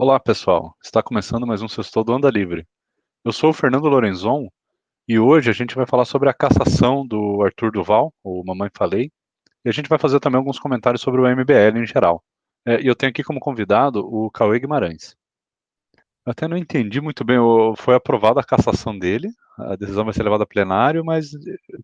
Olá, pessoal. Está começando mais um Sextou do Anda Livre. Eu sou o Fernando Lorenzon e hoje a gente vai falar sobre a cassação do Arthur Duval, o Mamãe Falei, e a gente vai fazer também alguns comentários sobre o MBL em geral. É, e eu tenho aqui como convidado o Cauê Guimarães. Eu até não entendi muito bem, foi aprovada a cassação dele, a decisão vai ser levada a plenário, mas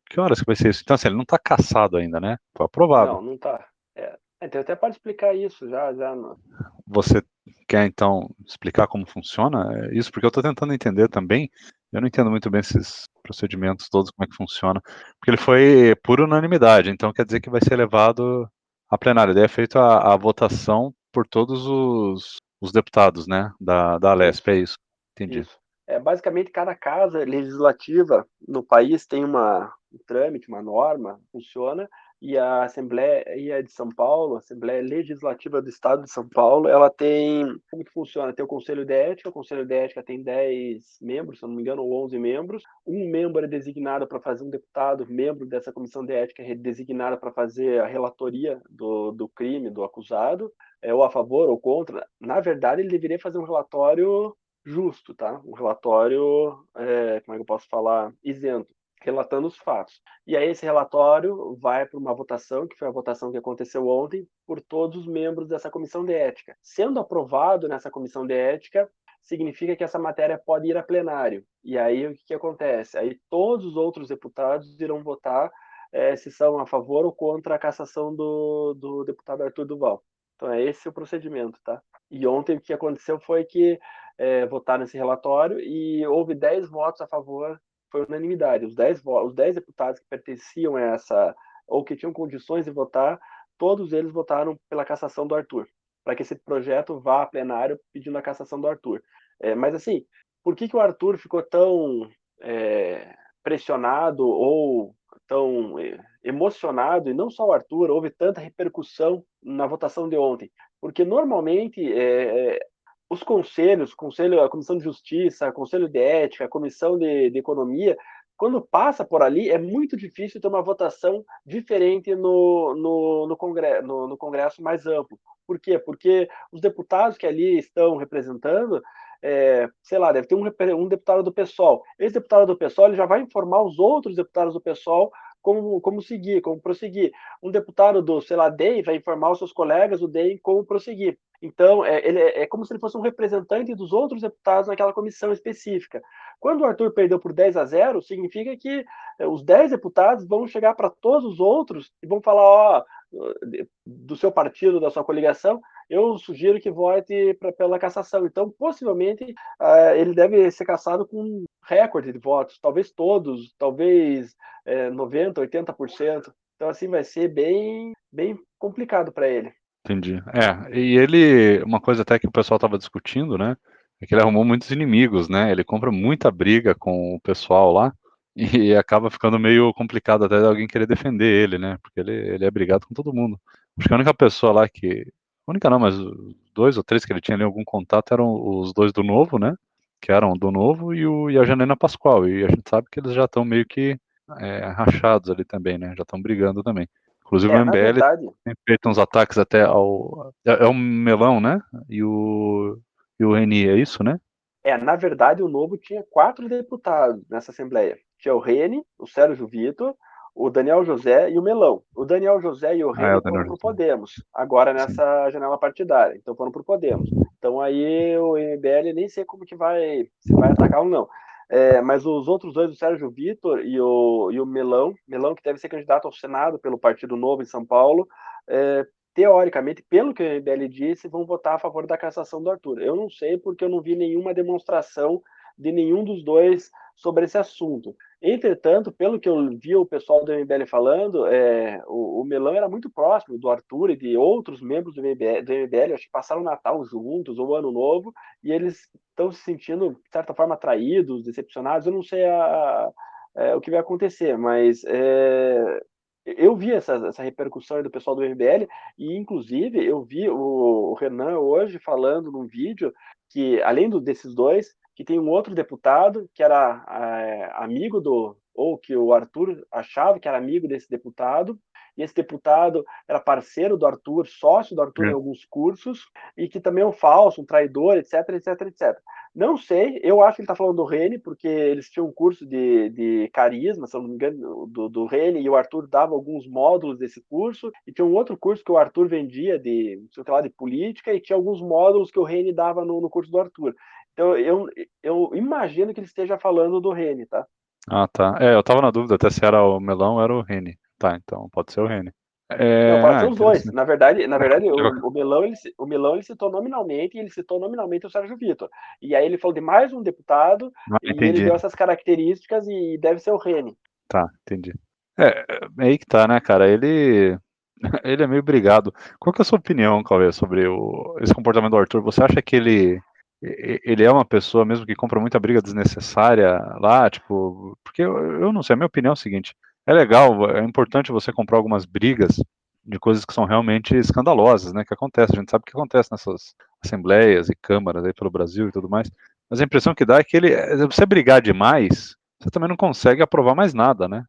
que horas que vai ser isso? Então, assim, ele não está cassado ainda, né? Foi aprovado. Não, não está. É, então, até pode explicar isso já, já. No... Você quer então explicar como funciona isso? Porque eu estou tentando entender também. Eu não entendo muito bem esses procedimentos todos, como é que funciona. Porque ele foi por unanimidade, então quer dizer que vai ser levado a plenário. Daí é feita a, a, votação por todos os, os, deputados, né, da, da Alesp, é isso? Entendi. Isso. É, basicamente, cada casa legislativa no país tem uma, um trâmite, uma norma, funciona, e a Assembleia de São Paulo, a Assembleia Legislativa do Estado de São Paulo, ela tem, como que funciona? Tem o Conselho de Ética, o Conselho de Ética tem 10 membros, se não me engano, ou 11 membros, um membro é designado para fazer, um deputado, membro dessa Comissão de Ética é designado para fazer a relatoria do, do crime, do acusado, é, ou a favor ou contra, na verdade ele deveria fazer um relatório justo, tá? Um relatório, é, como é que eu posso falar, isento relatando os fatos. E aí esse relatório vai para uma votação, que foi a votação que aconteceu ontem, por todos os membros dessa comissão de ética. Sendo aprovado nessa comissão de ética, significa que essa matéria pode ir a plenário. E aí o que, que acontece? Aí todos os outros deputados irão votar é, se são a favor ou contra a cassação do, do deputado Arthur Duval. Então é esse o procedimento, tá? E ontem o que aconteceu foi que é, votaram esse relatório e houve 10 votos a favor foi unanimidade. Os 10, os 10 deputados que pertenciam a essa, ou que tinham condições de votar, todos eles votaram pela cassação do Arthur, para que esse projeto vá a plenário pedindo a cassação do Arthur. É, mas, assim, por que, que o Arthur ficou tão é, pressionado ou tão é, emocionado, e não só o Arthur, houve tanta repercussão na votação de ontem? Porque, normalmente, é, é os conselhos, conselho, a Comissão de Justiça, Conselho de Ética, a Comissão de, de Economia, quando passa por ali, é muito difícil ter uma votação diferente no, no, no, congresso, no, no congresso mais amplo. Por quê? Porque os deputados que ali estão representando, é, sei lá, deve ter um, um deputado do PSOL. Esse deputado do PSOL ele já vai informar os outros deputados do PSOL como, como seguir, como prosseguir. Um deputado do, sei lá, DEM vai informar os seus colegas do DEM como prosseguir. Então, é, ele é, é, como se ele fosse um representante dos outros deputados naquela comissão específica. Quando o Arthur perdeu por 10 a 0, significa que é, os 10 deputados vão chegar para todos os outros e vão falar, ó, do seu partido, da sua coligação, eu sugiro que vote pra, pela cassação. Então, possivelmente, uh, ele deve ser cassado com um recorde de votos, talvez todos, talvez é, 90%, 80%. Então, assim, vai ser bem, bem complicado para ele. Entendi. É, e ele, uma coisa até que o pessoal estava discutindo, né? É que ele arrumou muitos inimigos, né? Ele compra muita briga com o pessoal lá e acaba ficando meio complicado até de alguém querer defender ele, né? Porque ele, ele é brigado com todo mundo. Acho que a única pessoa lá que. A única não, mas dois ou três que ele tinha ali algum contato eram os dois do Novo, né? Que eram do Novo e, o, e a Janena Pascoal. E a gente sabe que eles já estão meio que é, rachados ali também, né? Já estão brigando também. Inclusive é, o MBL tem feito uns ataques até ao. É, é, o Melão, né? E o, e o Reni, é isso, né? É, na verdade, o Novo tinha quatro deputados nessa Assembleia. Tinha o Reni, o Sérgio Vitor, o Daniel José e o Melão. O Daniel José e o Reni ah, é, foram para o Podemos, agora nessa Sim. janela partidária. Então foram para o Podemos. Então aí o MBL nem sei como que vai, se vai atacar ou não. É, mas os outros dois, o Sérgio Vitor e o, e o Melão, Melão que deve ser candidato ao Senado pelo Partido Novo em São Paulo, é, teoricamente, pelo que o MBL disse, vão votar a favor da cassação do Arthur. Eu não sei porque eu não vi nenhuma demonstração de nenhum dos dois sobre esse assunto. Entretanto, pelo que eu vi o pessoal do MBL falando, é, o, o, Melão era muito próximo do Arthur e de outros membros do MBL, do MBL, acho que passaram o Natal juntos, ou o Ano Novo, e eles estão se sentindo, de certa forma, traídos, decepcionados. Eu não sei a, a, é, o que vai acontecer, mas é, eu vi essa, essa repercussão do pessoal do MBL, e inclusive eu vi o, o Renan hoje falando num vídeo que, além do, desses dois, que tem um outro deputado que era é, amigo do, ou que o Arthur achava que era amigo desse deputado, e esse deputado era parceiro do Arthur, sócio do Arthur é. em alguns cursos, e que também é um falso, um traidor, etc, etc, etc. Não sei, eu acho que ele está falando do Rene, porque eles tinham um curso de, de carisma, se eu não me engano, do, do Rene, e o Arthur dava alguns módulos desse curso, e tinha um outro curso que o Arthur vendia de, sei lá, de política, e tinha alguns módulos que o Rene dava no, no curso do Arthur. Então, eu, eu imagino que ele esteja falando do Rene, tá? Ah, tá. É, eu tava na dúvida até se era o melão ou era o Rene. Tá, então pode ser o Rene. É, não, pode ser ah, os dois. Na verdade, na verdade o, o, Melão, ele, o Melão ele citou nominalmente e ele citou nominalmente o Sérgio Vitor. E aí ele falou de mais um deputado ah, e ele deu essas características e deve ser o Rene. Tá, entendi. É, é aí que tá, né, cara? Ele ele é meio brigado. Qual que é a sua opinião, Cauê, sobre o, esse comportamento do Arthur? Você acha que ele ele é uma pessoa mesmo que compra muita briga desnecessária lá, tipo, porque eu, eu não sei, a minha opinião é o seguinte, é legal, é importante você comprar algumas brigas de coisas que são realmente escandalosas, né, que acontece, a gente sabe o que acontece nessas assembleias e câmaras aí pelo Brasil e tudo mais, mas a impressão que dá é que ele, você brigar demais, você também não consegue aprovar mais nada, né,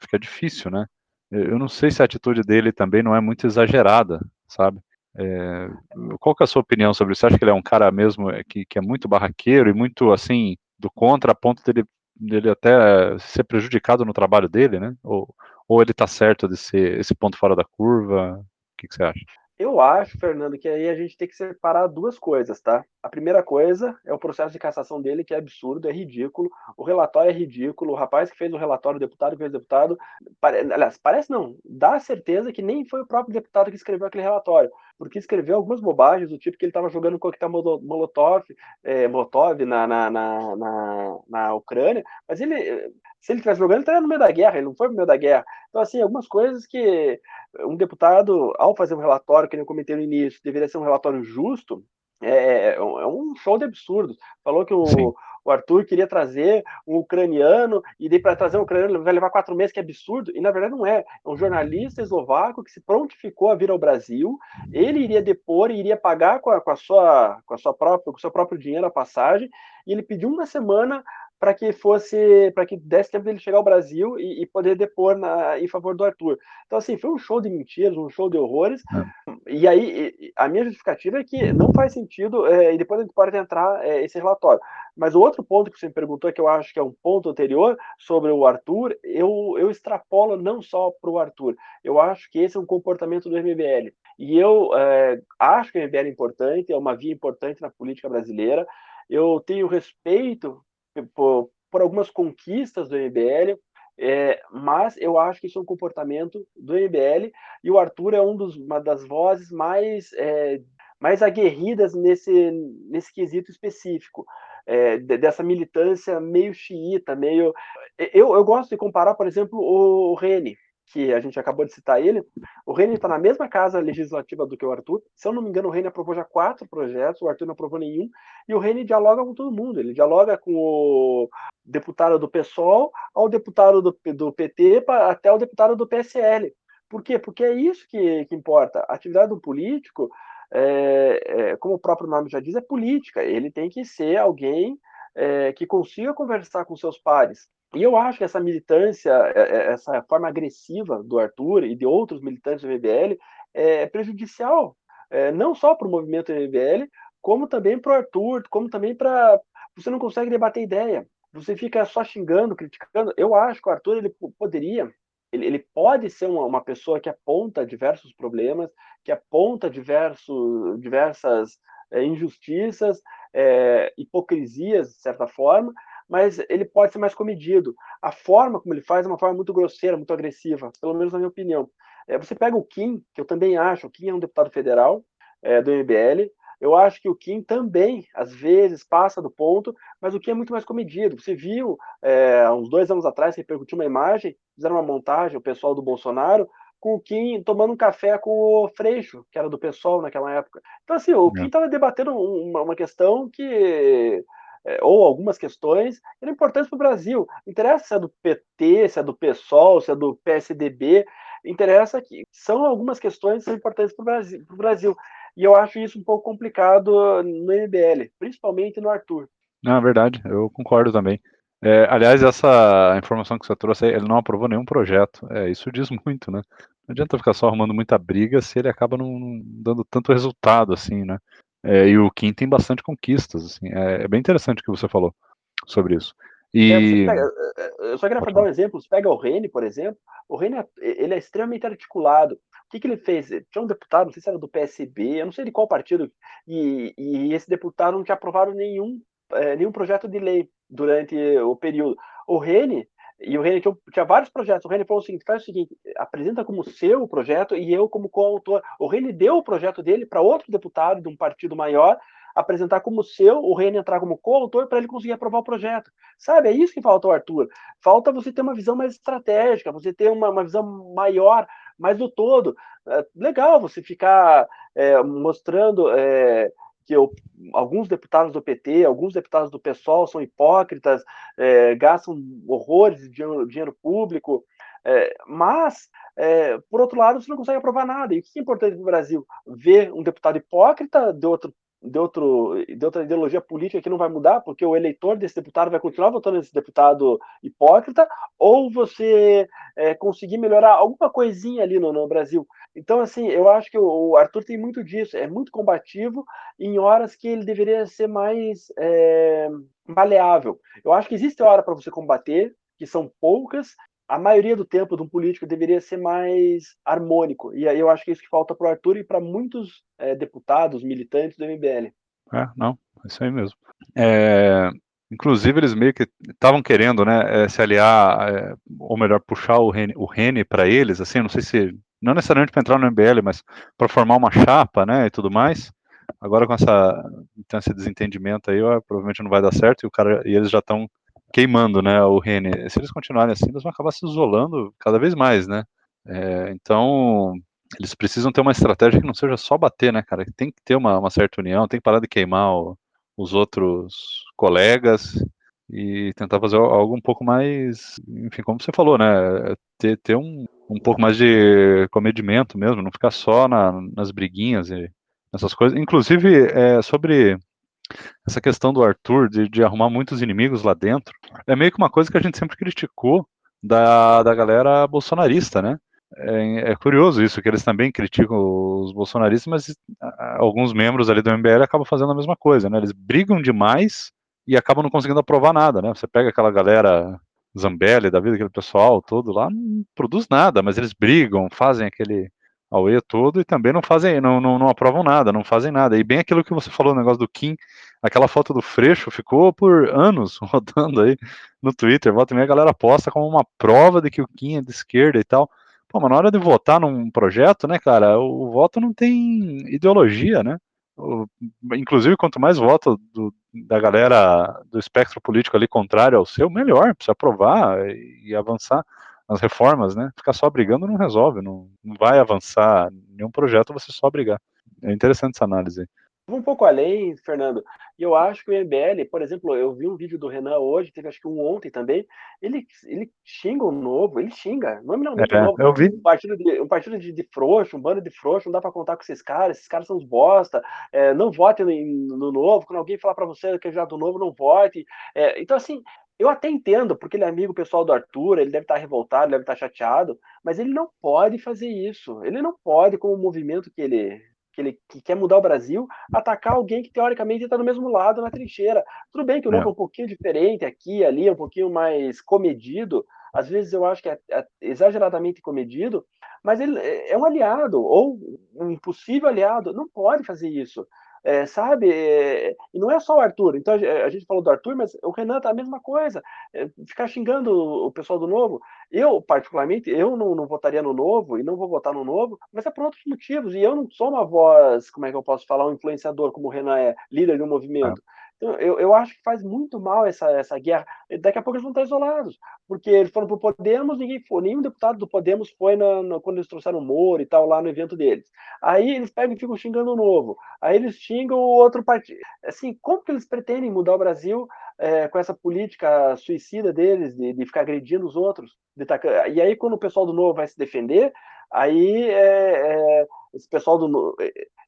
fica difícil, né, eu não sei se a atitude dele também não é muito exagerada, sabe, é, qual que é a sua opinião sobre isso? Você acha que ele é um cara mesmo é, que, que é muito barraqueiro e muito, assim, do contra, a ponto dele dele até ser prejudicado no trabalho dele, né? Ou, ou ele tá certo de ser esse ponto fora da curva? O que, que você acha? Eu acho, Fernando, que aí a gente tem que separar duas coisas, tá? A primeira coisa é o processo de cassação dele, que é absurdo, é ridículo. O relatório é ridículo. O rapaz que fez o relatório, o deputado que fez o deputado, pare... aliás, parece não, dá certeza que nem foi o próprio deputado que escreveu aquele relatório, porque escreveu algumas bobagens do tipo que ele estava jogando coquetel molotov, é, molotov na, na, na, na, na Ucrânia, mas ele se ele estivesse jogando, ele estaria no meio da guerra, ele não foi no meio da guerra. Então, assim, algumas coisas que um deputado, ao fazer um relatório, que eu comentei no início, deveria ser um relatório justo, é, é um show de absurdos. Falou que o, o Arthur queria trazer um ucraniano, e daí para trazer um ucraniano vai levar quatro meses, que é absurdo, e na verdade não é. É um jornalista eslovaco que se prontificou a vir ao Brasil, ele iria depor e iria pagar com a, com a, sua, com a sua própria, com o seu próprio dinheiro a passagem, e ele pediu uma semana para que fosse, para que desse tempo dele chegar ao Brasil e, e, poder depor na, em favor do Arthur. Então, assim, foi um show de mentiras, um show de horrores. É. E aí, a minha justificativa é que não faz sentido, é, e depois a gente pode entrar é, esse relatório. Mas o outro ponto que você me perguntou, que eu acho que é um ponto anterior sobre o Arthur, eu, eu extrapolo não só para o Arthur. Eu acho que esse é um comportamento do MBL. E eu é, acho que o MBL é importante, é uma via importante na política brasileira. Eu tenho respeito por, por algumas conquistas do MBL, é, mas eu acho que isso é um comportamento do MBL e o Arthur é um dos, uma das vozes mais, é, mais aguerridas nesse, nesse quesito específico. É, dessa militância meio xiita, meio. Eu, eu gosto de comparar, por exemplo, o Rene que a gente acabou de citar ele, o Reine está na mesma casa legislativa do que o Arthur. Se eu não me engano, o Reine aprovou já quatro projetos, o Arthur não aprovou nenhum, e o Reine dialoga com todo mundo. Ele dialoga com o deputado do PSOL, ao deputado do, do PT, até o deputado do PSL. Por quê? Porque é isso que, que importa. A atividade do político, é, é, como o próprio nome já diz, é política. Ele tem que ser alguém é, que consiga conversar com seus pares. E eu acho que essa militância, é, é, essa forma agressiva do Arthur e de outros militantes do MBL é prejudicial, é, não só para o movimento MBL, como também para o Arthur, como também para. Você não consegue debater ideia, você fica só xingando, criticando. Eu acho que o Arthur ele poderia, ele, ele pode ser uma, uma pessoa que aponta diversos problemas, que aponta diversos, diversas é, injustiças, é, hipocrisias, de certa forma, mas ele pode ser mais comedido. A forma como ele faz é uma forma muito grosseira, muito agressiva, pelo menos na minha opinião. É, você pega o Kim, que eu também acho, o Kim é um deputado federal é, do MBL, eu acho que o Kim também, às vezes, passa do ponto, mas o Kim é muito mais comedido. Você viu, é, uns dois anos atrás, repercutiu uma imagem, fizeram uma montagem, o pessoal do Bolsonaro, com o Kim tomando um café com o Freixo, que era do pessoal naquela época. Então, assim, o Kim estava debatendo uma, uma questão que é, ou algumas questões eram importantes para o Brasil. Interessa se é do PT, se é do PSOL, se é do PSDB, interessa que são algumas questões que são importantes para o Brasil, Brasil. E eu acho isso um pouco complicado no MBL, principalmente no Arthur. Não, é verdade, eu concordo também. É, aliás, essa informação que você trouxe, ele não aprovou nenhum projeto. É, isso diz muito, né? Não adianta ficar só arrumando muita briga se ele acaba não dando tanto resultado assim, né? É, e o Kim tem bastante conquistas, assim. É, é, bem interessante o que você falou sobre isso. E... É, pega, eu só queria dar um exemplo. Você pega o Rene, por exemplo. O Rene ele é extremamente articulado. O que, que ele fez? Tinha um deputado, não sei se era do PSB, eu não sei de qual partido, e, e esse deputado não tinha aprovado nenhum, é, nenhum projeto de lei durante o período. O Rene, e o Rene tinha, tinha, vários projetos. O Rene falou o seguinte: faz o seguinte, apresenta como seu projeto e eu como coautor. O Rene deu o projeto dele para outro deputado de um partido maior apresentar como seu, o Rene entrar como coautor para ele conseguir aprovar o projeto. Sabe, é isso que falta Arthur. Falta você ter uma visão mais estratégica, você ter uma, uma visão maior, mais do todo. É legal você ficar é, mostrando é, que eu, alguns deputados do PT, alguns deputados do PSOL são hipócritas, é, gastam horrores de dinheiro, dinheiro público, é, mas, é, por outro lado, você não consegue aprovar nada. E o que é importante para o Brasil? Ver um deputado hipócrita de outro de, outro, de outra ideologia política que não vai mudar, porque o eleitor desse deputado vai continuar votando nesse deputado hipócrita, ou você é, conseguir melhorar alguma coisinha ali no, no, Brasil. Então, assim, eu acho que o, Arthur tem muito disso, é muito combativo em horas que ele deveria ser mais é, maleável. Eu acho que existe hora para você combater, que são poucas, a maioria do tempo de um político deveria ser mais harmônico. E aí eu acho que é isso que falta para o Arthur e para muitos é, deputados, militantes do MBL. É, não, é isso aí mesmo. É, inclusive, eles meio que estavam querendo né, é, se aliar, é, ou melhor, puxar o Rene, o Rene para eles, assim, não sei se, não necessariamente para entrar no MBL, mas para formar uma chapa né, e tudo mais. Agora com essa, então, esse desentendimento aí, ó, provavelmente não vai dar certo e, o cara, e eles já estão queimando, né, o Rene. Se eles continuarem assim, eles vão acabar se isolando cada vez mais, né? É, então, eles precisam ter uma estratégia que não seja só bater, né, cara? Tem que ter uma, uma certa união, tem que parar de queimar o, os outros colegas e tentar fazer algo um pouco mais, enfim, como você falou, né? Ter, ter um, um pouco mais de comedimento mesmo, não ficar só na, nas briguinhas e essas coisas. Inclusive, é, sobre essa questão do Arthur de, de, arrumar muitos inimigos lá dentro é meio que uma coisa que a gente sempre criticou da, da galera bolsonarista, né? É, é curioso isso, que eles também criticam os bolsonaristas, mas alguns membros ali do MBL acabam fazendo a mesma coisa, né? Eles brigam demais e acabam não conseguindo aprovar nada, né? Você pega aquela galera Zambelli da vida, aquele pessoal todo lá, não produz nada, mas eles brigam, fazem aquele Aue todo e também não fazem, não, não, não, aprovam nada, não fazem nada. E bem aquilo que você falou, o negócio do Kim, aquela foto do Freixo ficou por anos rodando aí no Twitter, volta e meia a galera posta como uma prova de que o Kim é de esquerda e tal. Pô, mas na hora de votar num projeto, né, cara, o, o voto não tem ideologia, né? O, inclusive, quanto mais voto do, da galera do espectro político ali contrário ao seu, melhor, precisa aprovar e, e avançar as reformas, né? Ficar só brigando não resolve, não, não vai avançar nenhum projeto você só brigar. É interessante essa análise. Um pouco além, Fernando, e eu acho que o MBL, por exemplo, eu vi um vídeo do Renan hoje, teve acho que um ontem também, ele, ele xinga o novo, ele xinga, não é nomeadamente é, novo, eu vi. um partido de, um partido de, de frouxo, um bando de frouxo, não dá para contar com esses caras, esses caras são os bosta, é, não vote no, no, novo, quando alguém falar para você que é já do novo, não vote. É, então, assim, eu até entendo, porque ele é amigo pessoal do Arthur, ele deve estar revoltado, deve estar chateado, mas ele não pode fazer isso. Ele não pode, como movimento que ele, que ele que quer mudar o Brasil, atacar alguém que teoricamente está no mesmo lado na trincheira. Tudo bem que o é. Novo é um pouquinho diferente aqui, ali, um pouquinho mais comedido. Às vezes eu acho que é, é exageradamente comedido, mas ele é um aliado ou um impossível aliado. Não pode fazer isso. É, sabe? É, e não é só o Arthur. Então a gente falou do Arthur, mas o Renan tá a mesma coisa. É, ficar xingando o pessoal do Novo. Eu, particularmente, eu não, não, votaria no Novo e não vou votar no Novo, mas é por outros motivos. E eu não sou uma voz, como é que eu posso falar, um influenciador como o Renan é, líder de um movimento. Então, eu, eu acho que faz muito mal essa, essa guerra. Daqui a pouco eles vão estar isolados, porque eles foram para o Podemos, ninguém foi, nenhum deputado do Podemos foi na, na, quando eles trouxeram o Moro e tal, lá no evento deles. Aí eles pegam e ficam xingando o novo. Aí eles xingam o outro partido. Assim, como que eles pretendem mudar o Brasil é, com essa política suicida deles, de, de ficar agredindo os outros? Tacar... E aí, quando o pessoal do novo vai se defender, aí é, é, esse pessoal do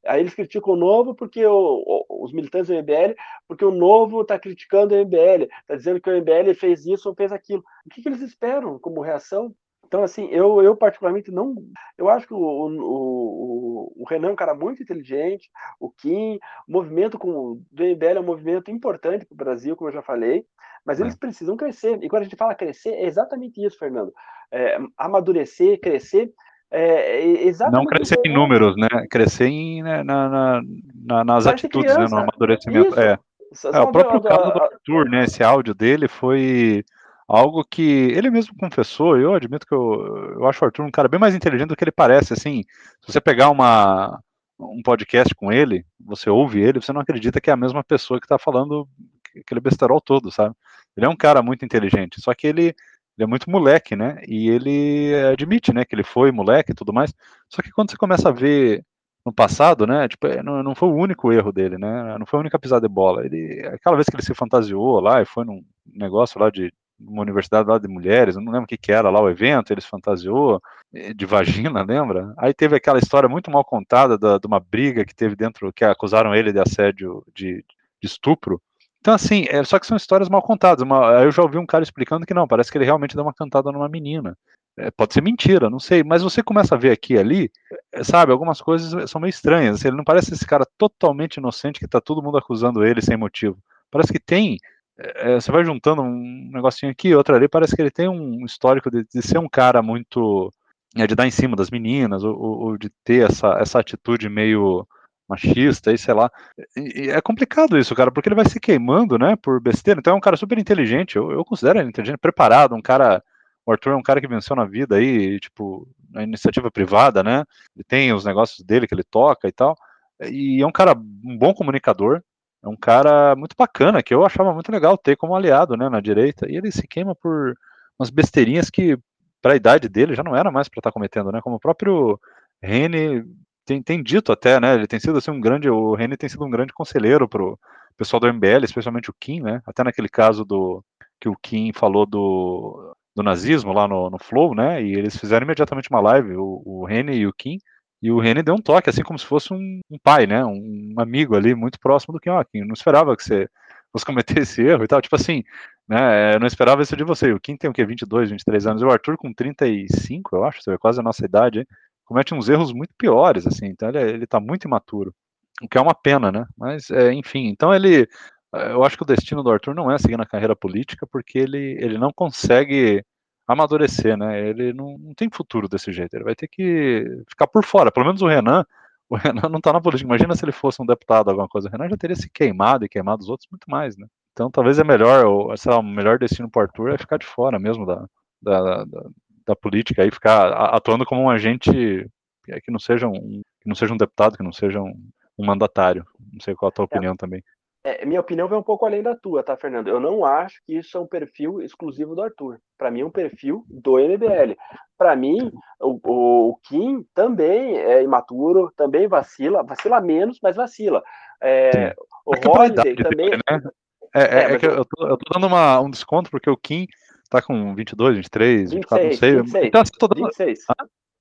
Aí eles criticam o novo porque o, os militantes do MBL, porque o novo está criticando o MBL, está dizendo que o MBL fez isso ou fez aquilo. O que, que eles esperam como reação? Então, assim, eu, eu particularmente não. Eu acho que o, o, o, Renan é um cara muito inteligente, o Kim, o movimento com o DMBL é um movimento importante para o Brasil, como eu já falei, mas é. eles precisam crescer. E quando a gente fala crescer, é exatamente isso, Fernando. É, amadurecer, crescer. É, é exatamente não crescer em números, né? Crescer em, né, na, na, na, nas atitudes, né? no amadurecimento. Isso. É. É, o próprio caso do Arthur, né? Esse áudio dele foi algo que ele mesmo confessou. Eu admito que eu, eu acho o Arthur um cara bem mais inteligente do que ele parece. Assim, se você pegar uma, um podcast com ele, você ouve ele, você não acredita que é a mesma pessoa que está falando aquele besterol todo, sabe? Ele é um cara muito inteligente, só que ele, ele, é muito moleque, né? E ele admite, né, que ele foi moleque e tudo mais. Só que quando você começa a ver no passado, né? Tipo, é, não, não foi o único erro dele, né? Não foi a única pisada de bola. Ele, aquela vez que ele se fantasiou lá e foi num negócio lá de uma universidade lá de mulheres, não lembro o que, que era lá o evento, ele se fantasiou eh, de vagina, lembra? Aí teve aquela história muito mal contada da, de uma briga que teve dentro, que acusaram ele de assédio, de, de estupro. Então, assim, é, só que são histórias mal contadas. Uma, eu já ouvi um cara explicando que não, parece que ele realmente deu uma cantada numa menina. É, pode ser mentira, não sei, mas você começa a ver aqui e ali, é, sabe, algumas coisas são meio estranhas. Assim, ele não parece esse cara totalmente inocente que tá todo mundo acusando ele sem motivo. Parece que tem. É, é você vai juntando um negocinho aqui, outro ali, parece que ele tem um histórico de, de ser um cara muito. É, de dar em cima das meninas, ou, ou de ter essa, essa atitude meio machista e sei lá. E, é complicado isso, cara, porque ele vai se queimando, né, por besteira. Então é um cara super inteligente, eu, eu considero ele inteligente, preparado, um cara o Arthur é um cara que venceu na vida aí, tipo, na iniciativa privada, né? Ele tem os negócios dele que ele toca e tal. E é um cara, um bom comunicador, é um cara muito bacana, que eu achava muito legal ter como aliado, né, na direita. E ele se queima por umas besteirinhas que, para a idade dele, já não era mais para estar tá cometendo, né? Como o próprio Rene tem, tem dito até, né? Ele tem sido assim um grande, o Rene tem sido um grande conselheiro pro pessoal do MBL, especialmente o Kim, né? Até naquele caso do que o Kim falou do do nazismo lá no, no Flow, né? E eles fizeram imediatamente uma live, o, o Rene e o Kim, e o Rene deu um toque, assim como se fosse um, um pai, né? Um, amigo ali muito próximo do Kim. Ó, Kim, não esperava que você fosse cometer esse erro e tal. Tipo assim, né? Eu não esperava isso de você. O Kim tem o quê? 22, 23 anos. E o Arthur com 35, eu acho, quase a nossa idade, hein? Comete uns erros muito piores, assim. Então ele, é, ele tá muito imaturo. O que é uma pena, né? Mas, é, enfim, então ele eu acho que o destino do Arthur não é seguir na carreira política, porque ele, ele não consegue amadurecer, né? Ele não, não tem futuro desse jeito. Ele vai ter que ficar por fora. Pelo menos o Renan, o Renan não está na política. Imagina se ele fosse um deputado, alguma coisa. O Renan já teria se queimado e queimado os outros muito mais, né? Então talvez é melhor, ou, sei lá, o melhor destino para o Arthur é ficar de fora mesmo da, da, da, da política e ficar atuando como um agente que não seja um, que não seja um deputado, que não seja um, um mandatário. Não sei qual a tua é. opinião também. É, minha opinião vai um pouco além da tua, tá, Fernando? Eu não acho que isso é um perfil exclusivo do Arthur. Para mim, é um perfil do MBL. Para mim, o, o, Kim também é imaturo, também vacila, vacila menos, mas vacila. É, o é Holiday também. Dele, né? É, é, é que eu tô, eu tô dando uma, um desconto porque o Kim tá com 22, 23, 24, 26, não sei. 26, então, tô dando... 26.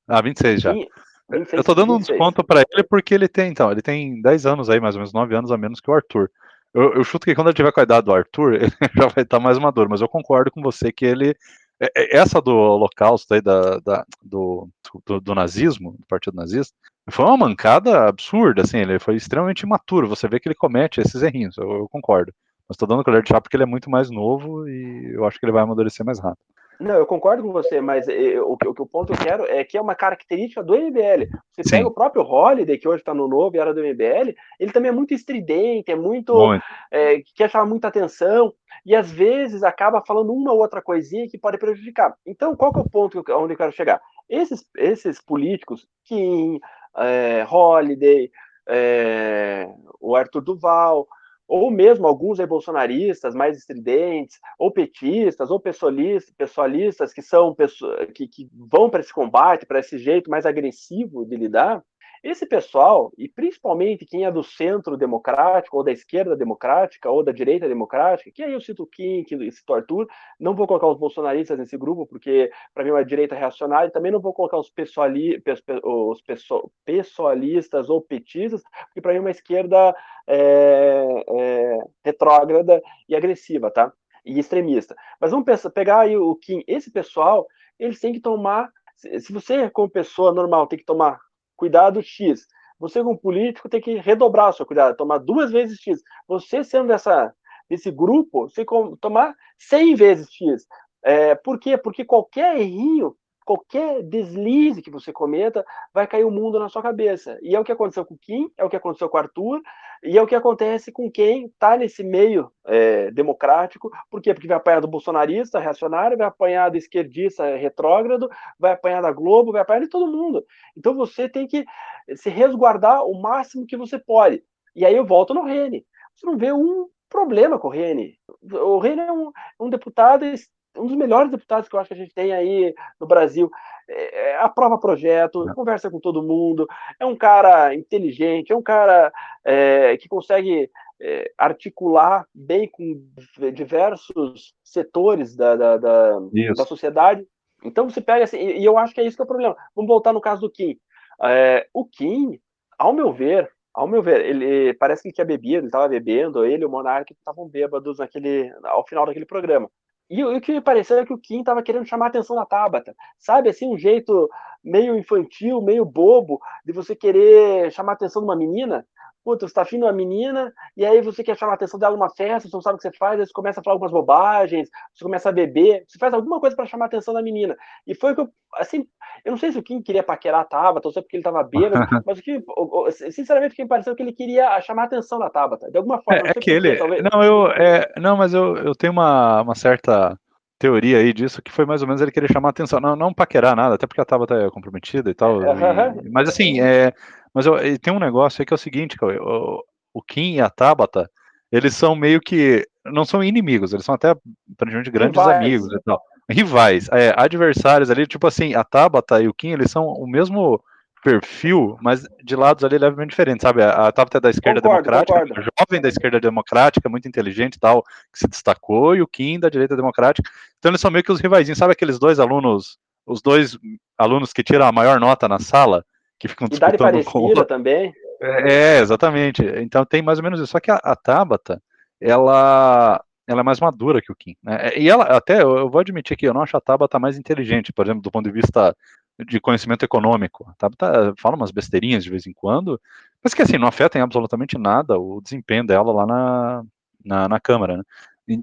Ah, 26 já. Kim, 26, eu tô dando um desconto para ele porque ele tem, então, ele tem 10 anos aí, mais ou menos 9 anos a menos que o Arthur. Eu, eu, chuto que quando ele tiver com a idade do Arthur, ele já vai estar mais maduro, mas eu concordo com você que ele. É, é, essa do Holocausto aí, da, da do, do, do, nazismo, do partido nazista, foi uma mancada absurda, assim, ele foi extremamente imaturo. Você vê que ele comete esses errinhos, eu, eu concordo. Mas estou dando colher de chá porque ele é muito mais novo e eu acho que ele vai amadurecer mais rápido. Não, eu concordo com você, mas eu, o, o, o ponto que eu quero é que é uma característica do MBL. Você Sim. pega o próprio Holiday, que hoje está no novo e era do MBL, ele também é muito estridente, é muito. muito. É, quer chamar muita atenção, e às vezes acaba falando uma ou outra coisinha que pode prejudicar. Então, qual que é o ponto onde eu quero chegar? Esses, esses políticos, Kim, é, Holiday, é, o Arthur Duval, ou mesmo alguns bolsonaristas mais estridentes, ou petistas, ou pessoalistas, pessoalistas que são que, que vão para esse combate, para esse jeito mais agressivo de lidar, esse pessoal, e principalmente quem é do centro democrático, ou da esquerda democrática, ou da direita democrática, que aí eu cito o Kim, que cito o Arthur, não vou colocar os bolsonaristas nesse grupo, porque para mim é uma direita reacionária, e também não vou colocar os, pessoali, os pessoalistas ou petistas, porque para mim é uma esquerda é, é, retrógrada e agressiva, tá? E extremista. Mas vamos pensar, pegar aí o Kim, esse pessoal, eles têm que tomar. Se você, como pessoa normal, tem que tomar cuidado X, você, como político, tem que redobrar o seu cuidado, tomar duas vezes X. Você, sendo dessa, desse grupo, você tomar 100 vezes X. É, por quê? Porque qualquer errinho qualquer deslize que você cometa, vai cair o mundo na sua cabeça. E é o que aconteceu com o Kim, é o que aconteceu com o Arthur, e é o que acontece com quem está nesse meio é, democrático. Por quê? Porque vai apanhar do bolsonarista reacionário, vai apanhar do esquerdista retrógrado, vai apanhar da Globo, vai apanhar de todo mundo. Então você tem que se resguardar o máximo que você pode. E aí eu volto no Rene. Você não vê um problema com o Rene. O Rene é um, um deputado um dos melhores deputados que eu acho que a gente tem aí no Brasil. É, é aprova projeto, conversa com todo mundo, é um cara inteligente, é um cara é, que consegue é, articular bem com diversos setores da, da, da, da, sociedade. Então você pega assim, e eu acho que é isso que é o problema. Vamos voltar no caso do Kim. É, o Kim, ao meu ver, ao meu ver, ele parece que ele tinha bebido, ele estava bebendo, ele e o Monark estavam bêbados naquele, ao final daquele programa. E o que me pareceu é que o Kim estava querendo chamar a atenção da Tabata, sabe? Assim, um jeito meio infantil, meio bobo, de você querer chamar a atenção de uma menina. Puta, você tá afim de uma menina, e aí você quer chamar a atenção dela numa festa, você não sabe o que você faz, aí você começa a falar algumas bobagens, você começa a beber, você faz alguma coisa para chamar a atenção da menina. E foi o que eu, assim, eu não sei se o Kim queria paquerar a Tabata, ou se é porque ele tava bêbado, mas o que, sinceramente, o que me pareceu que ele queria chamar a atenção da Tabata, de alguma forma. É, é que ele, não, eu, é, não, mas eu, eu tenho uma, uma certa teoria aí disso, que foi mais ou menos ele querer chamar a atenção, não, não paquerar nada, até porque a Tabata é comprometida e tal. E, mas assim, é, mas eu, tem um negócio aí que é o seguinte, o, o Kim e a Tabata, eles são meio que, não são inimigos, eles são até praticamente grandes Rivais. amigos e tal. Rivais, é, adversários ali, tipo assim, a Tabata e o Kim, eles são o mesmo perfil, mas de lados ali levemente diferentes, sabe? A, a Tabata é da esquerda concordo, democrática, concordo. jovem da esquerda democrática, muito inteligente e tal, que se destacou, e o Kim da direita democrática. Então eles são meio que os rivaizinhos, sabe aqueles dois alunos, os dois alunos que tiram a maior nota na sala, que ficam Idade disputando com também. É, exatamente. Então tem mais ou menos isso. Só que a, a Tabata, ela ela é mais madura que o Kim. Né? E ela, até, eu, vou admitir que eu não acho a Tabata mais inteligente, por exemplo, do ponto de vista de conhecimento econômico. Tá, tá, fala umas besteirinhas de vez em quando, mas que assim, não afetam absolutamente nada o desempenho dela lá na, na, na Câmara, né?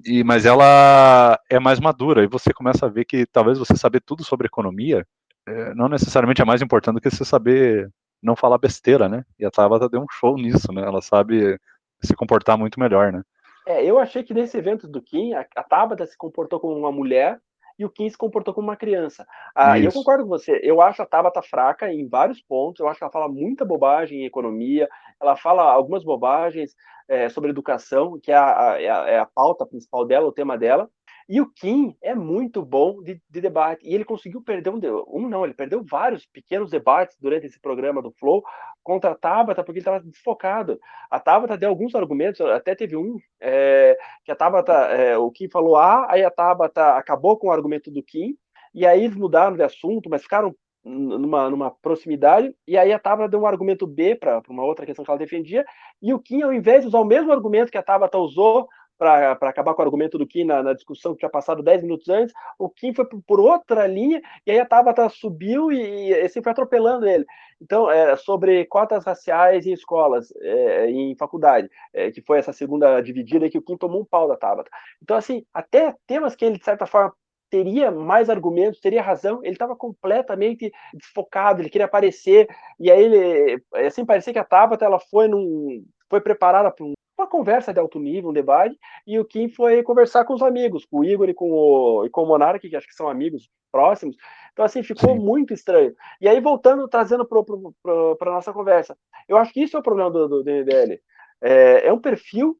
E, mas ela é mais madura, e você começa a ver que talvez você saber tudo sobre economia é, não necessariamente é mais importante do que você saber não falar besteira, né? E a Tabata deu um show nisso, né? Ela sabe se comportar muito melhor, né? É, eu achei que nesse evento do Kim, a, a Tabata se comportou como uma mulher e o Kim se comportou como uma criança. Ah, eu concordo com você. Eu acho a Tabata fraca em vários pontos. Eu acho que ela fala muita bobagem em economia. Ela fala algumas bobagens é, sobre educação, que é a, é a, é a pauta principal dela, o tema dela. E o Kim é muito bom de, de, debate. E ele conseguiu perder um, um, não, ele perdeu vários pequenos debates durante esse programa do Flow contra a Tabata, porque ele estava desfocado. A Tabata deu alguns argumentos, até teve um é, que a Tabata, é, o Kim falou A, aí a Tabata acabou com o argumento do Kim, e aí eles mudaram de assunto, mas ficaram numa, numa proximidade, e aí a Tabata deu um argumento B para uma outra questão que ela defendia, e o Kim, ao invés de usar o mesmo argumento que a Tabata usou para acabar com o argumento do Kim na, na, discussão que tinha passado 10 minutos antes, o Kim foi por, outra linha, e aí a Tabata subiu e, e assim foi atropelando ele. Então, é, sobre cotas raciais em escolas, é, em faculdade, é, que foi essa segunda dividida que o Kim tomou um pau da Tabata. Então, assim, até temas que ele, de certa forma, teria mais argumentos, teria razão, ele estava completamente desfocado, ele queria aparecer, e aí ele, assim, parecia que a Tabata, ela foi num, foi preparada para um uma conversa de alto nível, um debate, e o Kim foi conversar com os amigos, com o Igor e com o, e com o Monark, que acho que são amigos próximos. Então, assim, ficou Sim. muito estranho. E aí, voltando, trazendo para a nossa conversa, eu acho que isso é o problema do, do DNDL. É, é um perfil,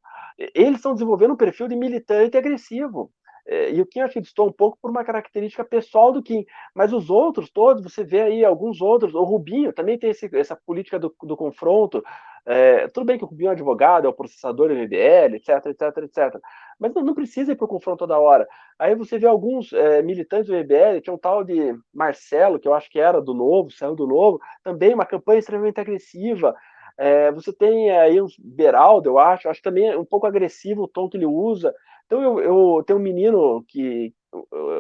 eles estão desenvolvendo um perfil de militante agressivo. É, e o Kim acreditou um pouco por uma característica pessoal do Kim, mas os outros todos, você vê aí alguns outros, o Rubinho também tem esse, essa política do, do confronto, é, tudo bem que o Rubinho é um advogado, é o processador do MBL, etc, etc, etc, mas não, não precisa ir para o confronto toda hora. Aí você vê alguns é, militantes do MBL, tinha um tal de Marcelo, que eu acho que era do Novo, saiu do Novo, também uma campanha extremamente agressiva, é, você tem aí um Beraldo, eu acho, acho também um pouco agressivo o tom que ele usa. Então eu, eu tenho um menino que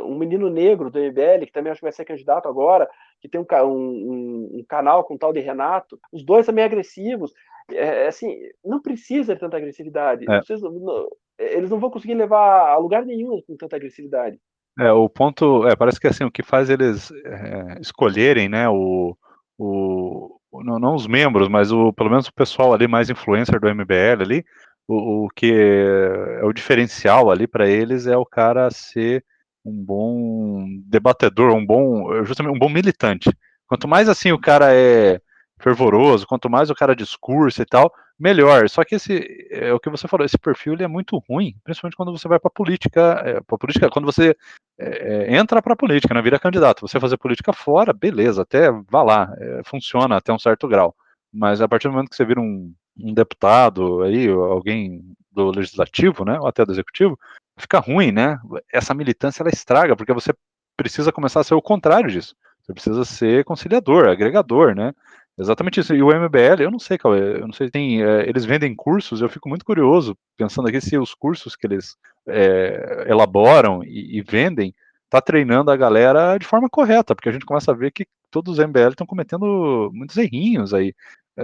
um menino negro do MBL, que também acho que vai ser candidato agora, que tem um, um, um canal com tal de Renato, os dois também agressivos. É, assim, não precisa de tanta agressividade. É. Vocês, não, eles não vão conseguir levar a lugar nenhum com tanta agressividade. É, o ponto, é, parece que assim, o que faz eles é, escolherem, né, o, o não, não, os membros, mas o, pelo menos o pessoal ali mais influencer do MBL ali, o, o que é, o diferencial ali para eles é o cara ser um bom debatedor, um bom, justamente um bom militante. Quanto mais assim o cara é fervoroso, quanto mais o cara discursa e tal, melhor. Só que esse é o que você falou, esse perfil ele é muito ruim, principalmente quando você vai para política, é, para política, quando você é, é entra para política, né, vira candidato. Você fazer política fora, beleza, até vá lá, é, funciona até um certo grau. Mas a partir do momento que você vira um, um deputado aí, alguém do legislativo, né, ou até do executivo, fica ruim, né? Essa militância ela estraga, porque você precisa começar a ser o contrário disso. Você precisa ser conciliador, agregador, né? Exatamente isso. E o MBL, eu não sei, qual é, eu não sei, tem, é, eles vendem cursos, eu fico muito curioso, pensando aqui se os cursos que eles é, elaboram e, e, vendem tá treinando a galera de forma correta, porque a gente começa a ver que todos os MBL estão cometendo muitos errinhos aí.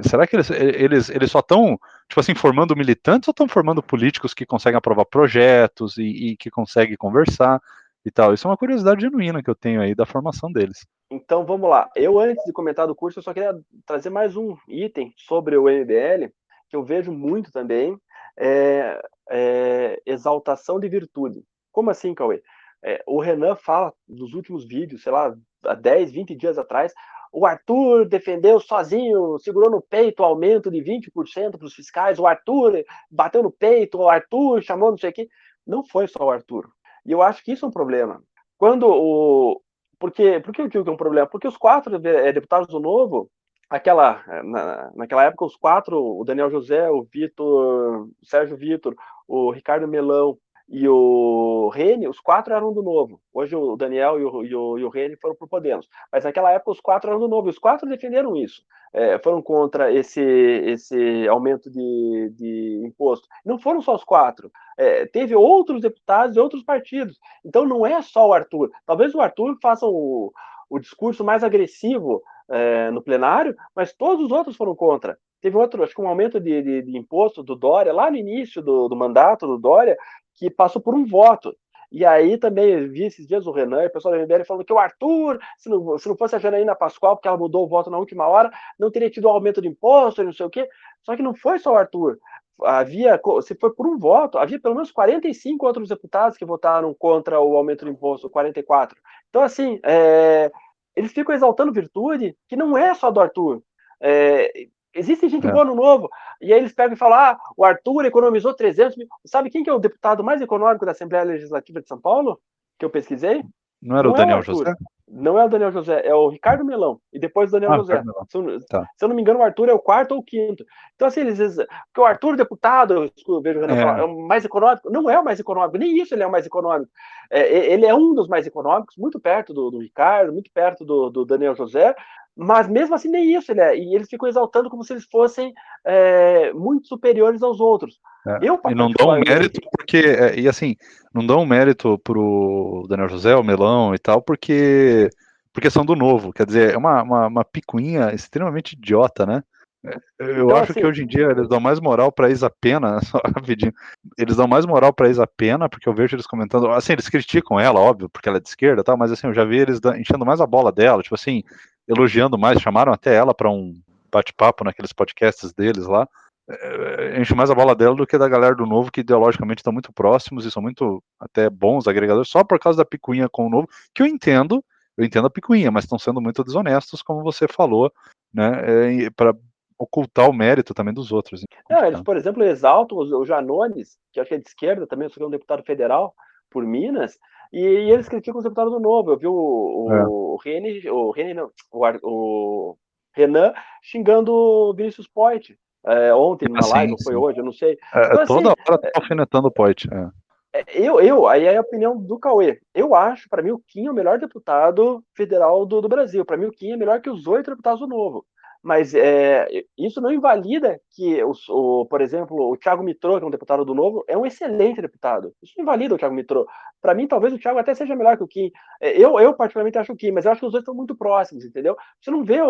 Será que eles, eles, eles só estão, tipo assim, formando militantes ou estão formando políticos que conseguem aprovar projetos e, e, que conseguem conversar e tal? Isso é uma curiosidade genuína que eu tenho aí da formação deles. Então vamos lá. Eu, antes de comentar do curso, eu só queria trazer mais um item sobre o MBL, que eu vejo muito também, é, é exaltação de virtude. Como assim, Cauê? É, o Renan fala nos últimos vídeos, sei lá, há 10, 20 dias atrás, o Arthur defendeu sozinho, segurou no peito o aumento de 20% para os fiscais, o Arthur bateu no peito, o Arthur chamou não sei o quê. Não foi só o Arthur. E eu acho que isso é um problema. Quando o. Porque, por que eu digo que é um problema? Porque os quatro é, deputados do Novo, aquela, na, naquela época, os quatro, o Daniel José, o Vitor, o Sérgio Vitor, o Ricardo Melão e o Rene, os quatro eram do Novo. Hoje o Daniel e o, e o, e o Rene foram para o Podemos. Mas naquela época os quatro eram do Novo. E os quatro defenderam isso. É, foram contra esse, esse aumento de, de imposto. Não foram só os quatro. É, teve outros deputados de outros partidos. Então não é só o Arthur. Talvez o Arthur faça o, o discurso mais agressivo é, no plenário, mas todos os outros foram contra. Teve outro, acho que um aumento de, de, de imposto do Dória, lá no início do, do mandato do Dória, que passou por um voto. E aí também vi esses dias o Renan, o pessoal da MBL falando que o Arthur, se não, se não fosse a Janaína Pascoal, porque ela mudou o voto na última hora, não teria tido um aumento de imposto e não sei o quê. Só que não foi só o Arthur. Havia, se foi por um voto, havia pelo menos 45 outros deputados que votaram contra o aumento do imposto, 44. Então, assim, é, eles ficam exaltando virtude que não é só do Arthur. É, Existe gente é. boa no novo. E aí eles pegam e falam: ah, o Arthur economizou 300 mil. Sabe quem que é o deputado mais econômico da Assembleia Legislativa de São Paulo? Que eu pesquisei? Não era não o Daniel é o José? Não é o Daniel José, é o Ricardo Melão. E depois o Daniel ah, José. Se eu, tá. se eu, não me engano, o Arthur é o quarto ou o quinto. Então, assim, eles dizem. Porque o Arthur, deputado, eu vejo o Renan é. falar, é o mais econômico. Não é o mais econômico, nem isso ele é o mais econômico. É, ele é um dos mais econômicos, muito perto do, do Ricardo, muito perto do, do Daniel José, mas mesmo assim nem isso, ele é, e eles ficam exaltando como se eles fossem é, muito superiores aos outros. É, eu, e não dão mérito porque, é, e assim, não dão mérito pro Daniel José, o Melão e tal, porque porque são do novo, quer dizer, é uma, uma, uma picuinha extremamente idiota, né? É, eu então, acho assim, que hoje em dia eles dão mais moral para Isa Pena, só rapidinho. Eles dão mais moral para Isa Pena, porque eu vejo eles comentando, assim, eles criticam ela, óbvio, porque ela é de esquerda, tal, mas assim, eu já vi eles enchendo mais a bola dela, tipo assim, elogiando mais, chamaram até ela para um bate-papo naqueles podcasts deles lá. É, enche mais a bola dela do que da galera do novo, que ideologicamente estão muito próximos e são muito até bons agregadores, só por causa da picuinha com o novo, que eu entendo, eu entendo a picuinha, mas estão sendo muito desonestos, como você falou, né, é, para ocultar o mérito também dos outros. Não, eles, por exemplo, exaltam o Janones, que acho que é de esquerda também, só que é um deputado federal por Minas, e, e eles criticam os deputados do Novo. Eu vi o, o, é. o Rene, o Rene não, o, o Renan xingando o Vinícius Poit. É, ontem, numa live, ou foi hoje, eu não sei. É, então, toda assim, hora tá alfinetando o Poit. É. é. Eu, eu, aí é a opinião do Cauê. Eu acho, para mim, o Kim é o melhor deputado federal do, do Brasil. Para mim, o Kim é melhor que os oito deputados do Novo. Mas é, isso não invalida que, o, o, por exemplo, o Thiago Mitrô, que é um deputado do Novo, é um excelente deputado. Isso não invalida o Thiago Mitrô. Para mim, talvez o Thiago até seja melhor que o Kim. É, eu, eu particularmente, acho o Kim, mas eu acho que os dois estão muito próximos, entendeu? Você não vê o,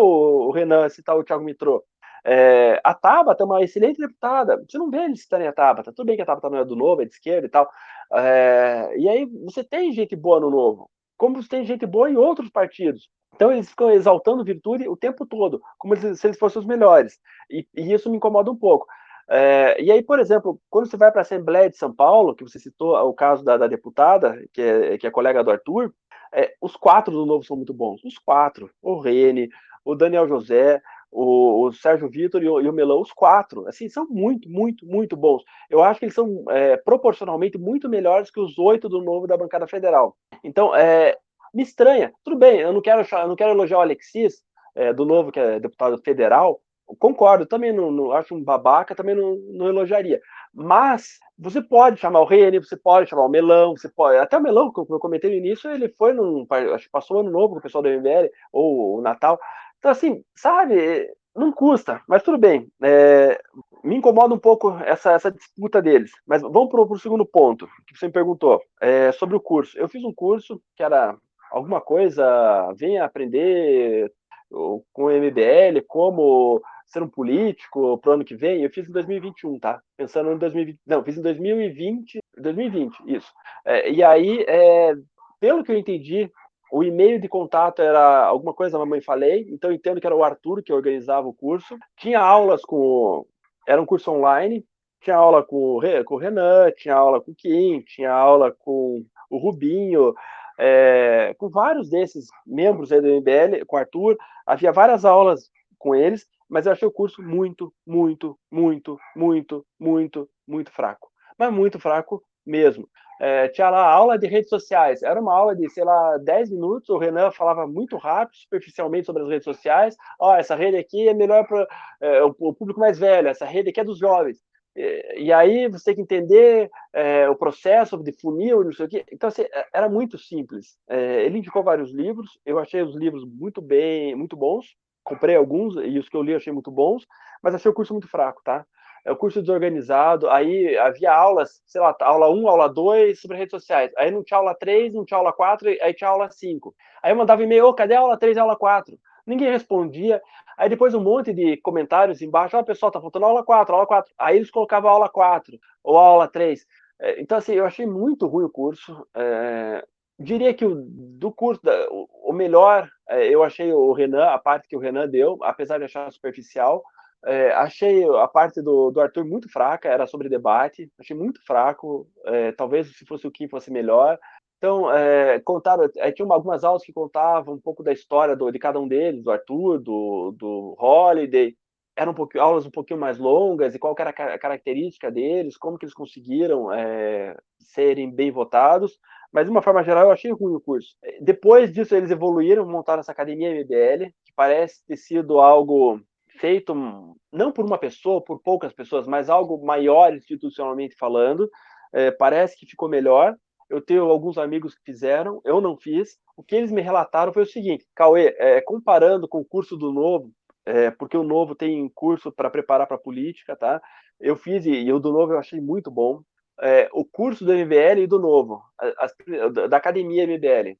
o Renan citar o Thiago Mitrô. É, a Tabata é uma excelente deputada. Você não vê eles citarem a Tabata. Tudo bem que a Tabata não é do Novo, é de esquerda e tal. É, e aí você tem gente boa no Novo, como tem gente boa em outros partidos. Então eles ficam exaltando virtude o tempo todo, como se eles fossem os melhores. E, e isso me incomoda um pouco. É, e aí, por exemplo, quando você vai para a Assembleia de São Paulo, que você citou o caso da, da deputada, que é, que é colega do Arthur, é, os quatro do Novo são muito bons. Os quatro. O Rene, o Daniel José, o, o Sérgio Vitor e, e, o Melão, os quatro. Assim, são muito, muito, muito bons. Eu acho que eles são é, proporcionalmente muito melhores que os oito do Novo da bancada federal. Então, é, me estranha. Tudo bem, eu não quero, eu não quero elogiar o Alexis, é, do Novo, que é deputado federal. Concordo, também não, não acho um babaca, também não, não, elogiaria. Mas você pode chamar o Rene, você pode chamar o Melão, você pode. Até o Melão, que eu comentei no início, ele foi num. Acho que passou ano novo com o pessoal do MBL, ou o Natal. Então, assim, sabe, não custa, mas tudo bem. É, me incomoda um pouco essa, essa disputa deles. Mas vamos para o segundo ponto, que você me perguntou, é, sobre o curso. Eu fiz um curso que era alguma coisa, venha aprender com o MBL, como ser um político para o ano que vem, eu fiz em 2021, tá? Pensando em 2020, não, fiz em 2020, 2020, isso. É, e aí, é, pelo que eu entendi, o e-mail de contato era alguma coisa, mamãe falei, então entendo que era o Arthur que organizava o curso. Tinha aulas com, era um curso online, tinha aula com, com o Renan, tinha aula com o Kim, tinha aula com o Rubinho, é, com vários desses membros do MBL, com o Arthur, havia várias aulas com eles, mas eu achei o curso muito, muito, muito, muito, muito, muito fraco. Mas muito fraco mesmo. É, tinha lá aula de redes sociais. Era uma aula de, sei lá, 10 minutos. O Renan falava muito rápido, superficialmente sobre as redes sociais. Ó, oh, essa rede aqui é melhor para é, o, público mais velho, essa rede aqui é dos jovens. E, aí você tem que entender é, o processo de funil, não sei o quê. Então, assim, é, era muito simples. É, ele indicou vários livros, eu achei os livros muito bem, muito bons. Comprei alguns e os que eu li eu achei muito bons, mas achei o curso muito fraco, tá? É o curso desorganizado, aí havia aulas, sei lá, aula 1, aula 2 sobre redes sociais. Aí não tinha aula 3, não tinha aula 4, aí tinha aula 5. Aí eu mandava e-mail, oh, cadê a aula 3 e a aula 4? Ninguém respondia. Aí depois um monte de comentários embaixo, ó, oh, pessoal, tá faltando aula 4, aula 4. Aí eles colocavam aula 4 ou aula 3. É, então, assim, eu achei muito ruim o curso. É, diria que o, do curso, o melhor, é, eu achei o Renan, a parte que o Renan deu, apesar de achar superficial. É, achei a parte do, do Arthur muito fraca, era sobre debate, achei muito fraco. É, talvez se fosse o Kim fosse melhor. Então, é, contaram, é, tinha algumas aulas que contavam um pouco da história do, de cada um deles, do Arthur, do, do Holiday. Eram um aulas um pouquinho mais longas e qual era a característica deles, como que eles conseguiram é, serem bem votados. Mas, de uma forma geral, eu achei ruim o curso. Depois disso, eles evoluíram, montaram essa academia MBL, que parece ter sido algo feito não por uma pessoa, por poucas pessoas, mas algo maior institucionalmente falando. É, parece que ficou melhor eu tenho alguns amigos que fizeram, eu não fiz. O que eles me relataram foi o seguinte: Cauê, é, comparando com o curso do Novo, é, porque o Novo tem curso para preparar para política, tá? Eu fiz e, o do Novo eu achei muito bom. É, o curso do MBL e do Novo, da Academia MBL,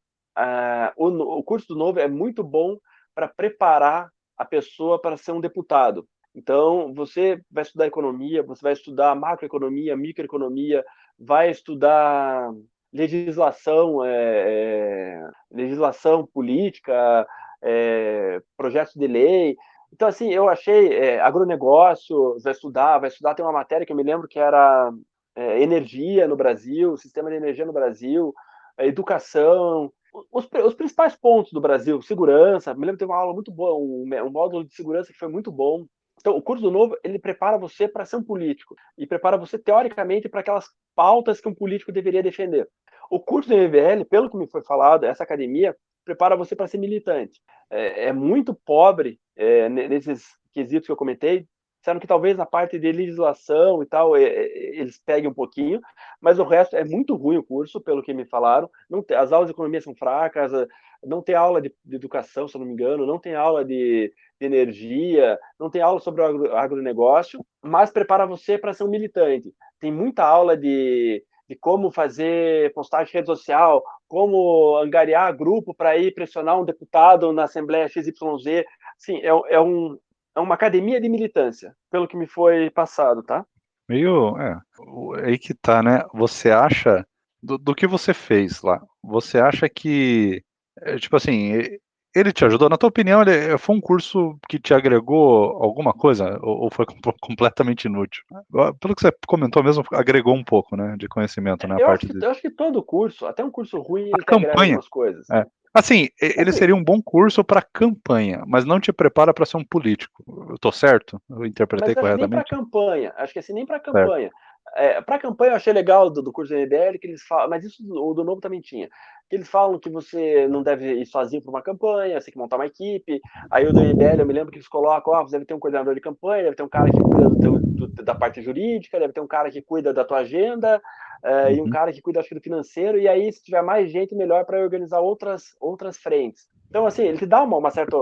o, o curso do Novo é muito bom para preparar a pessoa para ser um deputado. Então, você vai estudar economia, você vai estudar macroeconomia, microeconomia, vai estudar legislação, é, é, legislação política, é, projetos de lei. Então, assim, eu achei é, agronegócio, vai estudar, vai estudar, tem uma matéria que eu me lembro que era é, energia no Brasil, sistema de energia no Brasil, é, educação, os, os, principais pontos do Brasil, segurança, me lembro que teve uma aula muito boa, um, um módulo de segurança que foi muito bom, então, o curso Novo, ele prepara você para ser um político e prepara você, teoricamente, para aquelas pautas que um político deveria defender. O curso do MVL, pelo que me foi falado, essa academia, prepara você para ser militante. É, é muito pobre é, nesses quesitos que eu comentei. Disseram que talvez na parte de legislação e tal eles peguem um pouquinho, mas o resto é muito ruim o curso, pelo que me falaram. Não tem, as aulas de economia são fracas, não tem aula de, de educação, se não me engano, não tem aula de, de energia, não tem aula sobre o agro, agronegócio, mas prepara você para ser um militante. Tem muita aula de, de como fazer postagem de rede social, como angariar grupo para ir pressionar um deputado na Assembleia XYZ. Sim, é, é, um, é uma academia de militância, pelo que me foi passado, tá? Meio. É, aí que tá, né? Você acha. Do, do que você fez lá, você acha que. É, tipo assim, ele te ajudou? Na tua opinião, ele foi um curso que te agregou alguma coisa ou foi completamente inútil? Pelo que você comentou mesmo, agregou um pouco, né, de conhecimento, né? Eu, acho que, eu acho que todo curso, até um curso ruim, ele a campanha, algumas coisas. É. Assim, ele assim, seria um bom curso para campanha, mas não te prepara para ser um político. Eu tô certo? Eu interpretei mas corretamente? Nem para campanha, acho que assim nem para campanha. É, para campanha eu achei legal do, do curso do NBL que eles falam, mas isso o do novo também tinha. Que eles falam que você não deve ir sozinho para uma campanha, você tem que montar uma equipe. Aí o do NBL eu me lembro que eles colocam, ó, você deve ter um coordenador de campanha, deve ter um cara que cuida do teu, do, da parte jurídica, deve ter um cara que cuida da tua agenda, é, e um uhum. cara que cuida acho, do financeiro, e aí, se tiver mais gente, melhor para organizar outras, outras frentes. Então, assim, ele te dá uma, uma certa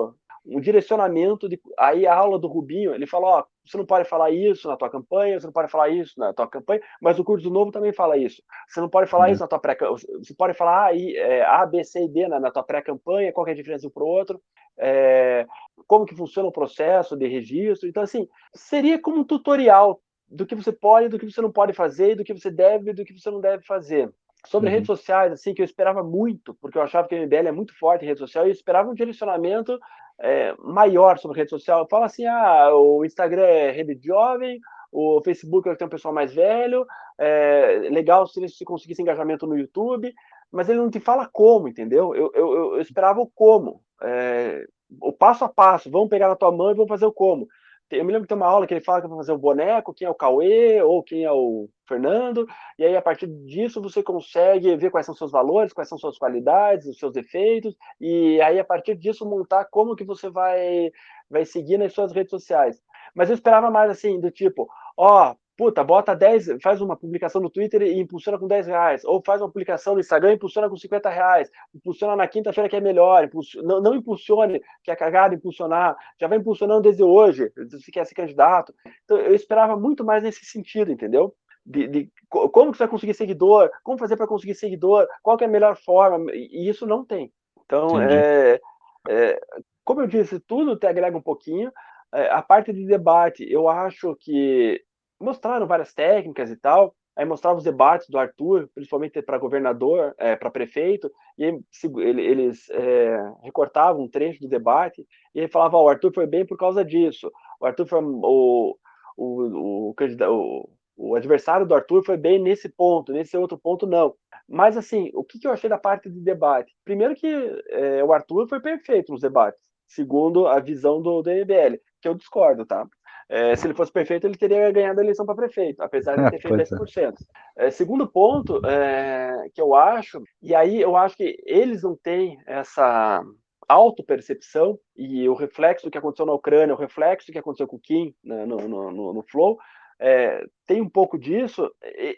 um direcionamento de aí a aula do Rubinho, ele fala, ó, você não pode falar isso na tua campanha, você não pode falar isso na tua campanha, mas o curso do novo também fala isso. Você não pode falar uhum. isso na tua pré você pode falar ah, é, A, B, C e D na, na tua pré-campanha, qual é a diferença um para o outro, é, como que funciona o processo de registro. Então, assim, seria como um tutorial do que você pode, do que você não pode fazer, do que você deve, do que você não deve fazer. Sobre uhum. redes sociais, assim, que eu esperava muito, porque eu achava que o MBL é muito forte em rede social, e eu esperava um direcionamento é, maior sobre rede social. Fala assim, ah, o Instagram é rede jovem, o Facebook é tem um pessoal mais velho, é legal se você conseguisse engajamento no YouTube, mas ele não te fala como, entendeu? Eu, eu, eu esperava o como, é, o passo a passo, vamos pegar na tua mão e vamos fazer o como. Eu me lembro que tem uma aula que ele fala que vai fazer o boneco, quem é o Cauê ou quem é o Fernando, e aí a partir disso você consegue ver quais são seus valores, quais são suas qualidades, os seus defeitos, e aí a partir disso montar como que você vai vai seguir nas suas redes sociais. Mas eu esperava mais assim, do tipo, ó, puta, bota 10, faz uma publicação no Twitter e impulsiona com 10 reais, ou faz uma publicação no Instagram e impulsiona com 50 reais, impulsiona na quinta-feira que é melhor, não, não, impulsione, que é cagado impulsionar, já vai impulsionando desde hoje, se quer ser candidato. Então, eu esperava muito mais nesse sentido, entendeu? De, de como que você vai conseguir seguidor, como fazer para conseguir seguidor, qual é a melhor forma, e isso não tem. Então, é, é, como eu disse, tudo te agrega um pouquinho, é, a parte de debate, eu acho que mostraram várias técnicas e tal. Aí mostrava os debates do Arthur, principalmente para governador, é, para prefeito, e aí, eles é, recortavam um trecho do debate e ele falava: oh, o Arthur foi bem por causa disso. O Arthur foi o, o, o, o, o adversário do Arthur foi bem nesse ponto, nesse outro ponto não. Mas assim, o que, que eu achei da parte de debate? Primeiro que é, o Arthur foi perfeito nos debates, segundo a visão do, MBL, que eu discordo, tá? É, se ele fosse perfeito, ele teria ganhado a eleição para prefeito, apesar de ter feito 10%. É. É, segundo ponto é, que eu acho, e aí eu acho que eles não têm essa autopercepção e o reflexo do que aconteceu na Ucrânia, o reflexo do que aconteceu com o Kim né, no, no, no, no, Flow, é, tem um pouco disso,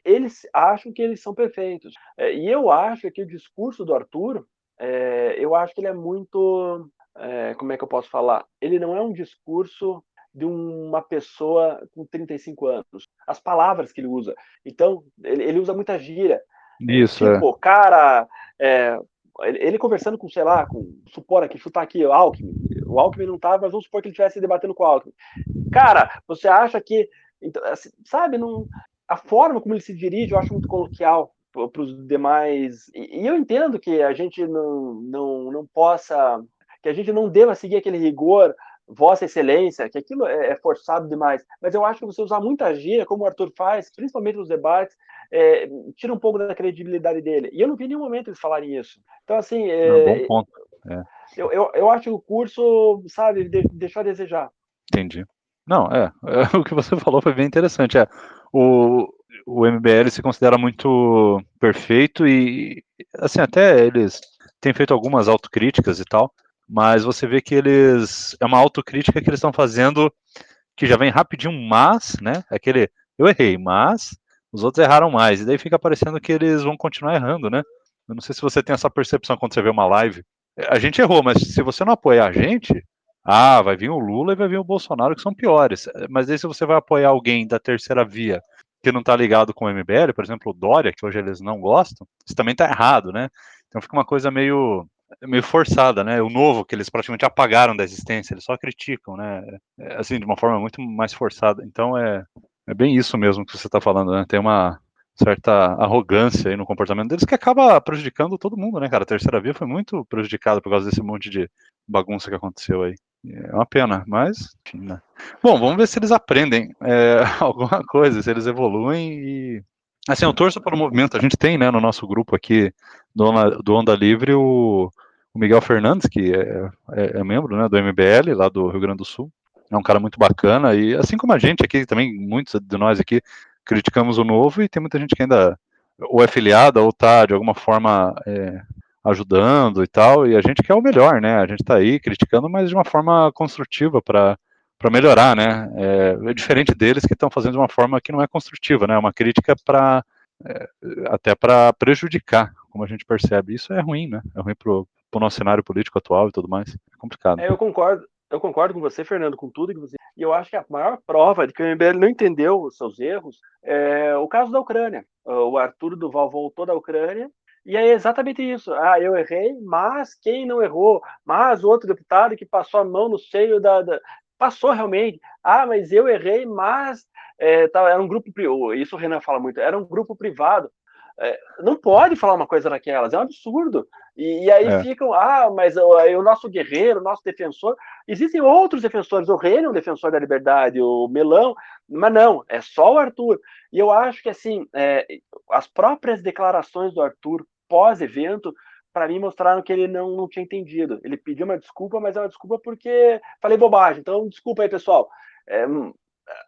eles acham que eles são perfeitos. É, e eu acho que o discurso do Arthur, é, eu acho que ele é muito. É, como é que eu posso falar? Ele não é um discurso de uma pessoa com 35 anos. As palavras que ele usa. Então, ele, ele usa muita gíria. Isso, tipo, é. cara, é, ele, conversando com, sei lá, com, supor aqui, chutar aqui, o Alckmin. O Alckmin não tava, mas vamos supor que ele estivesse debatendo com o Alckmin. Cara, você acha que, então, assim, sabe, não, a forma como ele se dirige eu acho muito coloquial para os demais. E, e eu entendo que a gente não, não, não possa, que a gente não deva seguir aquele rigor Vossa Excelência, que aquilo é, é forçado demais. Mas eu acho que você usar muita gíria, como o Arthur faz, principalmente nos debates, é, tira um pouco da credibilidade dele. E eu não vi em nenhum momento eles falarem isso. Então, assim. É, não, bom ponto. É. Eu, eu, eu acho que o curso, sabe, deixou a desejar. Entendi. Não, é, é, O que você falou foi bem interessante. É, o, o MBL se considera muito perfeito e, assim, até eles têm feito algumas autocríticas e tal mas você vê que eles é uma autocrítica que eles estão fazendo que já vem rapidinho, mas, né? Aquele, eu errei, mas os outros erraram mais. E daí fica parecendo que eles vão continuar errando, né? Eu não sei se você tem essa percepção quando você vê uma live. A gente errou, mas se você não apoiar a gente, ah, vai vir o Lula e vai vir o Bolsonaro, que são piores. Mas aí se você vai apoiar alguém da terceira via que não está ligado com o MBL, por exemplo, o Dória, que hoje eles não gostam, isso também está errado, né? Então fica uma coisa meio meio forçada, né? O novo que eles praticamente apagaram da existência, eles só criticam, né? É, assim, de uma forma muito mais forçada. Então é, é bem isso mesmo que você está falando, né? Tem uma certa arrogância aí no comportamento deles que acaba prejudicando todo mundo, né, cara? A terceira via foi muito prejudicada por causa desse monte de bagunça que aconteceu aí. É uma pena, mas, enfim, né? Bom, vamos ver se eles aprendem é, alguma coisa, se eles evoluem e. Assim, eu torço para o movimento. A gente tem, né, no nosso grupo aqui do do Onda Livre o, o Miguel Fernandes, que é, é, é, membro né, do MBL, lá do Rio Grande do Sul. É um cara muito bacana e, assim como a gente aqui, também muitos de nós aqui criticamos o novo e tem muita gente que ainda ou é filiada ou está de alguma forma é, ajudando e tal, e a gente quer o melhor, né? A gente está aí criticando, mas de uma forma construtiva para para melhorar, né? É, é, diferente deles que estão fazendo de uma forma que não é construtiva, né? É uma crítica para é, até para prejudicar, como a gente percebe. Isso é ruim, né? É ruim para o nosso cenário político atual e tudo mais. É complicado. É, eu concordo. Eu concordo com você, Fernando, com tudo que você. E eu acho que a maior prova de que o MBL não entendeu os seus erros é o caso da Ucrânia. O Arthur Duval voltou da Ucrânia e é exatamente isso. Ah, eu errei, mas quem não errou? Mas o outro deputado que passou a mão no seio da. da... Passou realmente. Ah, mas eu errei, mas é, tá, era um grupo. Isso o Renan fala muito. Era um grupo privado. É, não pode falar uma coisa daquelas, é um absurdo. E, e aí é. ficam, ah, mas o, o, nosso guerreiro, o nosso defensor. Existem outros defensores, o Reino é um defensor da liberdade, o Melão, mas não, é só o Arthur. E eu acho que, assim, é, as próprias declarações do Arthur pós-evento, para mim, mostraram que ele não, não tinha entendido. Ele pediu uma desculpa, mas é uma desculpa porque falei bobagem. Então, desculpa aí, pessoal. É,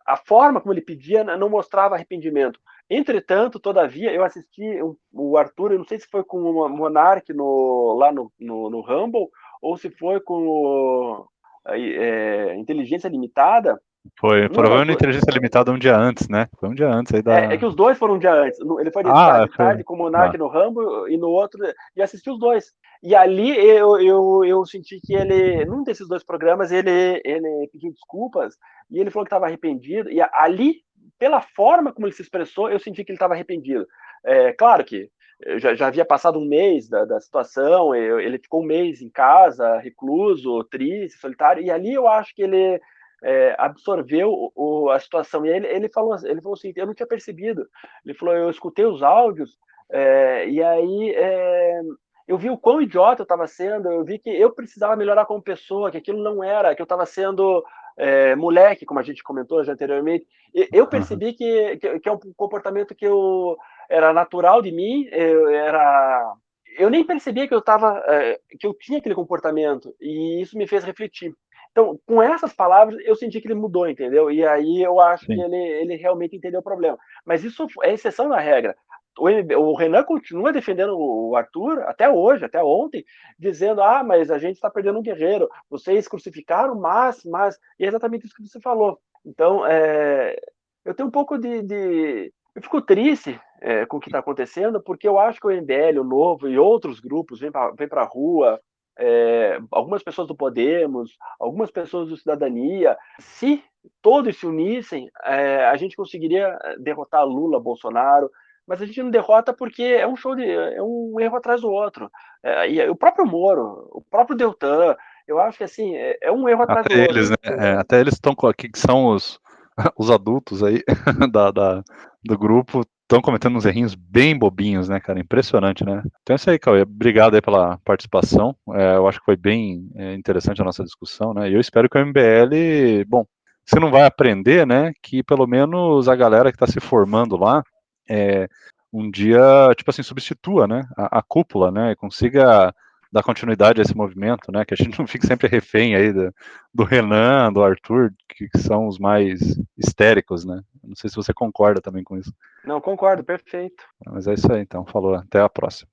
a forma como ele pedia não mostrava arrependimento. Entretanto, todavia, eu assisti o, o Arthur, eu não sei se foi com o Monark no, lá no, no, no Rumble, ou se foi com o, é, Inteligência Limitada. Foi, provavelmente Inteligência Limitada um dia antes, né? Foi um dia antes aí da... é, é, que os dois foram um dia antes. Ele foi de ah, tarde, tarde com o Monark ah. no Rumble e no outro, e assisti os dois. E ali eu, eu, eu senti que ele, num desses dois programas, ele, ele pediu desculpas e ele falou que estava arrependido. E ali pela forma como ele se expressou, eu senti que ele estava arrependido. É, claro que já, já, havia passado um mês da, da situação, eu, ele ficou um mês em casa, recluso, triste, solitário, e ali eu acho que ele é, absorveu o, o, a situação. E ele, ele, falou, ele falou assim: eu não tinha percebido. Ele falou: eu escutei os áudios, é, e aí é, eu vi o quão idiota eu estava sendo, eu vi que eu precisava melhorar como pessoa, que aquilo não era, que eu estava sendo é, moleque, como a gente comentou já anteriormente, eu percebi que, que, que, é um comportamento que eu era natural de mim, eu era eu nem percebia que eu tava é, que eu tinha aquele comportamento e isso me fez refletir. Então, com essas palavras, eu senti que ele mudou, entendeu? E aí eu acho Sim. que ele, ele realmente entendeu o problema. Mas isso é exceção da regra o, o Renan continua defendendo o Arthur até hoje, até ontem, dizendo: ah, mas a gente está perdendo um guerreiro, vocês crucificaram, mas, mas. E é exatamente isso que você falou. Então, é, eu tenho um pouco de. de... Eu fico triste é, com o que está acontecendo, porque eu acho que o MBL, o Novo e outros grupos vêm para a rua, é, algumas pessoas do Podemos, algumas pessoas do Cidadania, se todos se unissem, é, a gente conseguiria derrotar Lula, Bolsonaro, mas a gente não derrota porque é um show de. é um erro atrás do outro. É, e o próprio Moro, o próprio Deltan, eu acho que assim, é, é um erro atrás até do eles, outro. Né? É, até eles estão aqui, que são os, os adultos aí da, da do grupo, estão cometendo uns errinhos bem bobinhos, né, cara? Impressionante, né? Então é isso aí, Cauê. Obrigado aí pela participação. É, eu acho que foi bem é, interessante a nossa discussão, né? E eu espero que o MBL, bom, você não vai aprender, né? Que pelo menos a galera que está se formando lá é, um dia, tipo assim, substitua, né, a, a, cúpula, né, e consiga dar continuidade a esse movimento, né, que a gente não fique sempre refém aí do, do Renan, do Arthur, que, que, são os mais histéricos, né. Não sei se você concorda também com isso. Não, concordo, perfeito. Mas é isso aí, então, falou, até a próxima.